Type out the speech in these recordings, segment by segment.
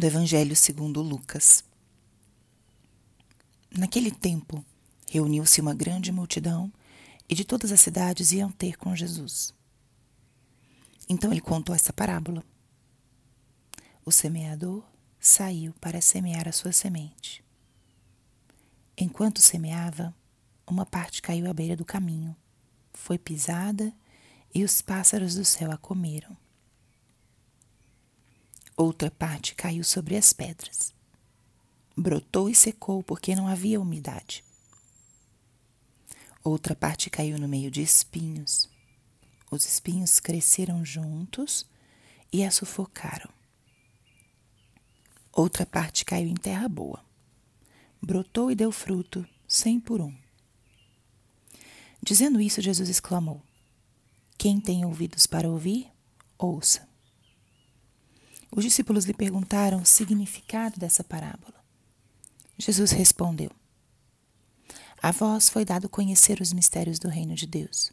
do Evangelho segundo Lucas. Naquele tempo, reuniu-se uma grande multidão e de todas as cidades iam ter com Jesus. Então ele contou essa parábola. O semeador saiu para semear a sua semente. Enquanto semeava, uma parte caiu à beira do caminho, foi pisada e os pássaros do céu a comeram. Outra parte caiu sobre as pedras. Brotou e secou porque não havia umidade. Outra parte caiu no meio de espinhos. Os espinhos cresceram juntos e a sufocaram. Outra parte caiu em terra boa. Brotou e deu fruto, cem por um. Dizendo isso, Jesus exclamou: Quem tem ouvidos para ouvir, ouça. Os discípulos lhe perguntaram o significado dessa parábola. Jesus respondeu: A vós foi dado conhecer os mistérios do reino de Deus,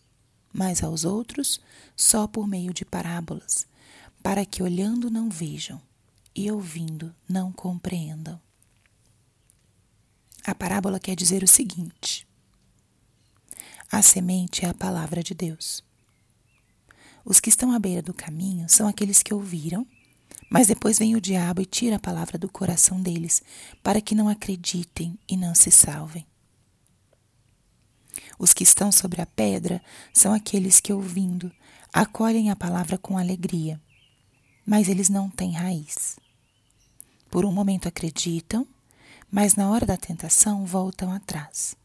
mas aos outros só por meio de parábolas, para que olhando não vejam e ouvindo não compreendam. A parábola quer dizer o seguinte: a semente é a palavra de Deus. Os que estão à beira do caminho são aqueles que ouviram mas depois vem o diabo e tira a palavra do coração deles, para que não acreditem e não se salvem. Os que estão sobre a pedra são aqueles que, ouvindo, acolhem a palavra com alegria, mas eles não têm raiz. Por um momento acreditam, mas na hora da tentação voltam atrás.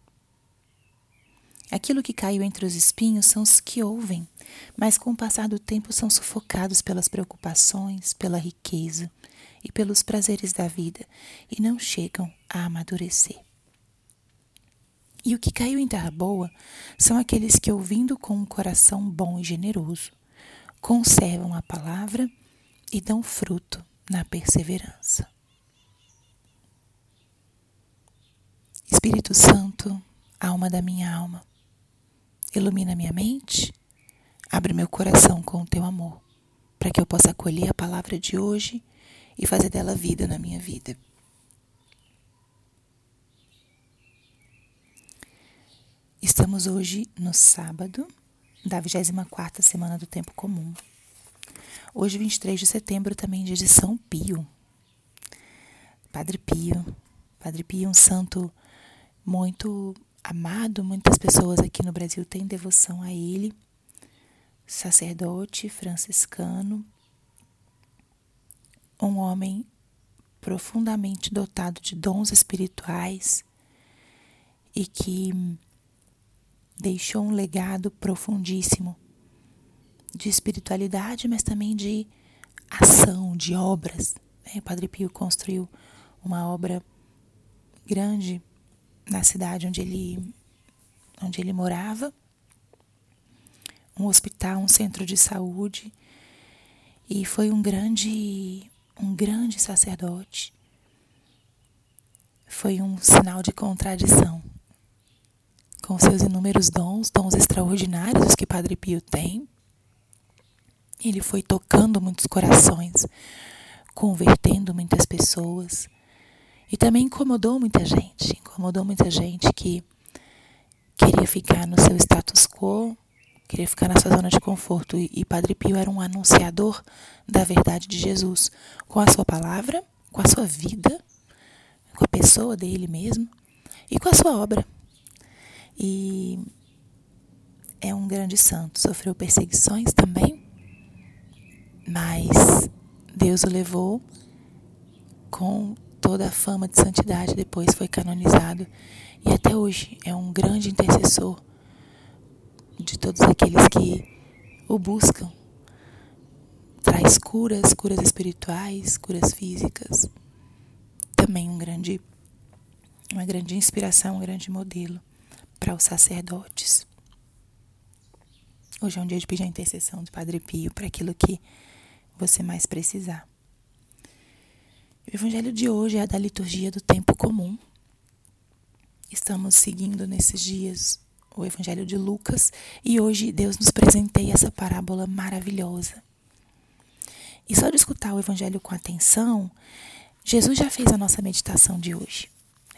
Aquilo que caiu entre os espinhos são os que ouvem, mas com o passar do tempo são sufocados pelas preocupações, pela riqueza e pelos prazeres da vida e não chegam a amadurecer. E o que caiu em terra boa são aqueles que, ouvindo com um coração bom e generoso, conservam a palavra e dão fruto na perseverança. Espírito Santo, alma da minha alma, Ilumina minha mente, abre meu coração com o teu amor, para que eu possa acolher a palavra de hoje e fazer dela vida na minha vida. Estamos hoje no sábado da 24 semana do tempo comum. Hoje, 23 de setembro, também dia de São Pio. Padre Pio. Padre Pio, um santo muito amado, muitas pessoas aqui no Brasil têm devoção a ele, sacerdote franciscano, um homem profundamente dotado de dons espirituais e que deixou um legado profundíssimo de espiritualidade, mas também de ação, de obras. Né? O Padre Pio construiu uma obra grande na cidade onde ele, onde ele morava, um hospital, um centro de saúde, e foi um grande, um grande sacerdote. Foi um sinal de contradição. Com seus inúmeros dons, dons extraordinários os que Padre Pio tem, ele foi tocando muitos corações, convertendo muitas pessoas e também incomodou muita gente, incomodou muita gente que queria ficar no seu status quo, queria ficar na sua zona de conforto. E Padre Pio era um anunciador da verdade de Jesus, com a sua palavra, com a sua vida, com a pessoa dele mesmo e com a sua obra. E é um grande santo, sofreu perseguições também, mas Deus o levou com toda a fama de santidade, depois foi canonizado e até hoje é um grande intercessor de todos aqueles que o buscam. Traz curas, curas espirituais, curas físicas. Também um grande, uma grande inspiração, um grande modelo para os sacerdotes. Hoje é um dia de pedir a intercessão do Padre Pio para aquilo que você mais precisar. O evangelho de hoje é da liturgia do tempo comum. Estamos seguindo nesses dias o evangelho de Lucas e hoje Deus nos presenteia essa parábola maravilhosa. E só de escutar o evangelho com atenção, Jesus já fez a nossa meditação de hoje.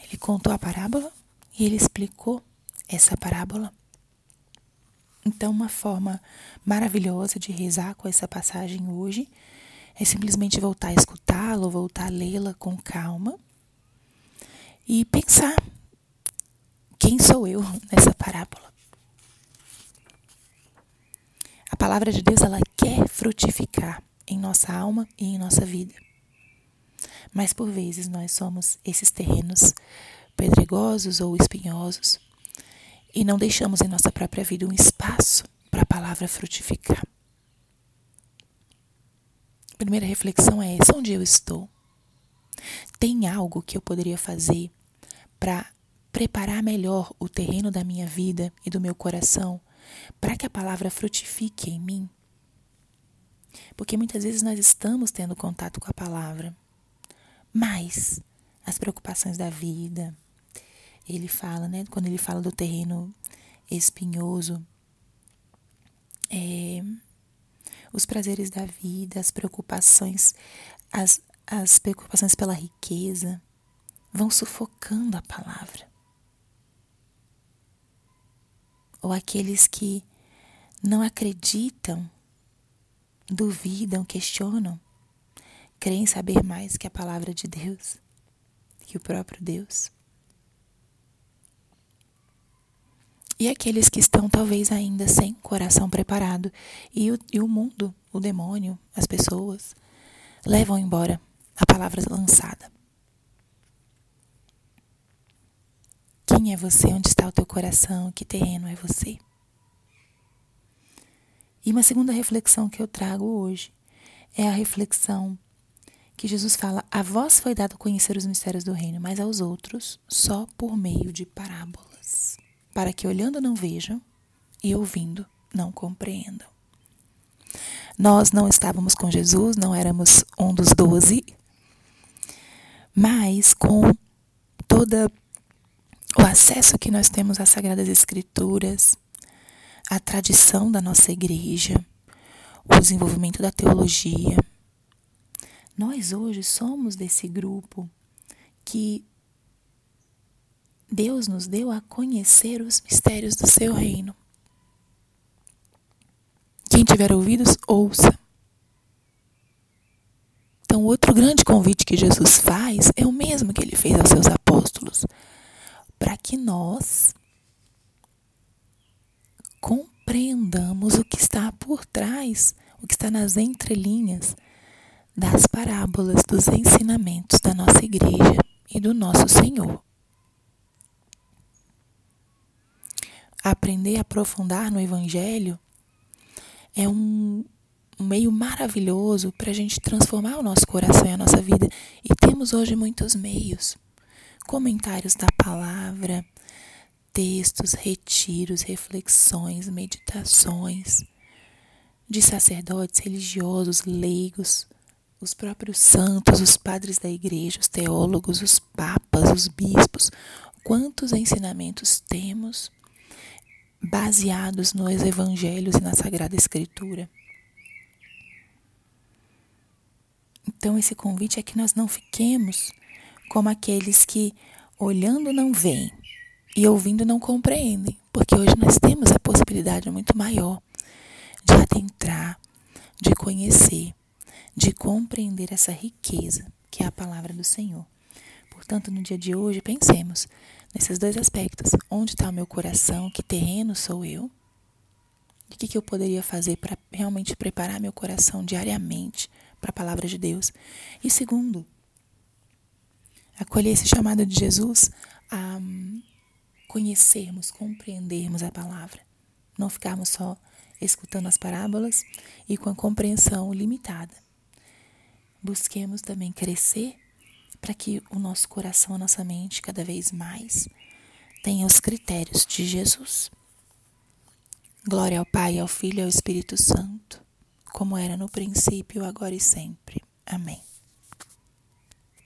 Ele contou a parábola e ele explicou essa parábola. Então, uma forma maravilhosa de rezar com essa passagem hoje é simplesmente voltar a escutá-la, voltar a lê-la com calma e pensar: quem sou eu nessa parábola? A palavra de Deus ela quer frutificar em nossa alma e em nossa vida. Mas por vezes nós somos esses terrenos pedregosos ou espinhosos e não deixamos em nossa própria vida um espaço para a palavra frutificar. Primeira reflexão é essa: onde eu estou? Tem algo que eu poderia fazer para preparar melhor o terreno da minha vida e do meu coração para que a palavra frutifique em mim? Porque muitas vezes nós estamos tendo contato com a palavra, mas as preocupações da vida, ele fala, né? Quando ele fala do terreno espinhoso, é, os prazeres da vida, as preocupações, as, as preocupações pela riqueza, vão sufocando a palavra. Ou aqueles que não acreditam, duvidam, questionam, creem saber mais que a palavra de Deus, que o próprio Deus. E aqueles que estão talvez ainda sem coração preparado e o, e o mundo, o demônio, as pessoas, levam embora a palavra lançada. Quem é você? Onde está o teu coração? Que terreno é você? E uma segunda reflexão que eu trago hoje é a reflexão que Jesus fala: A vós foi dado conhecer os mistérios do reino, mas aos outros só por meio de parábolas para que olhando não vejam e ouvindo não compreendam. Nós não estávamos com Jesus, não éramos um dos doze, mas com toda o acesso que nós temos às Sagradas Escrituras, à tradição da nossa igreja, o desenvolvimento da teologia, nós hoje somos desse grupo que Deus nos deu a conhecer os mistérios do seu reino. Quem tiver ouvidos, ouça. Então, outro grande convite que Jesus faz é o mesmo que ele fez aos seus apóstolos, para que nós compreendamos o que está por trás, o que está nas entrelinhas das parábolas, dos ensinamentos da nossa igreja e do nosso Senhor. Aprender a aprofundar no Evangelho é um, meio maravilhoso para a gente transformar o nosso coração e a nossa vida. E temos hoje muitos meios: comentários da palavra, textos, retiros, reflexões, meditações de sacerdotes religiosos, leigos, os próprios santos, os padres da igreja, os teólogos, os papas, os bispos. Quantos ensinamentos temos baseados nos evangelhos e na Sagrada Escritura. Então, esse convite é que nós não fiquemos como aqueles que, olhando, não veem e ouvindo, não compreendem, porque hoje nós temos a possibilidade muito maior de adentrar, de conhecer, de compreender essa riqueza que é a palavra do Senhor. Portanto, no dia de hoje, pensemos nesses dois aspectos. Onde está o meu coração? Que terreno sou eu? o que, que eu poderia fazer para realmente preparar meu coração diariamente para a palavra de Deus? E segundo, acolher esse chamado de Jesus a conhecermos, compreendermos a palavra. Não ficarmos só escutando as parábolas e com a compreensão limitada. Busquemos também crescer para que o nosso coração, a nossa mente, cada vez mais tenha os critérios de Jesus. Glória ao Pai, ao Filho e ao Espírito Santo, como era no princípio, agora e sempre. Amém.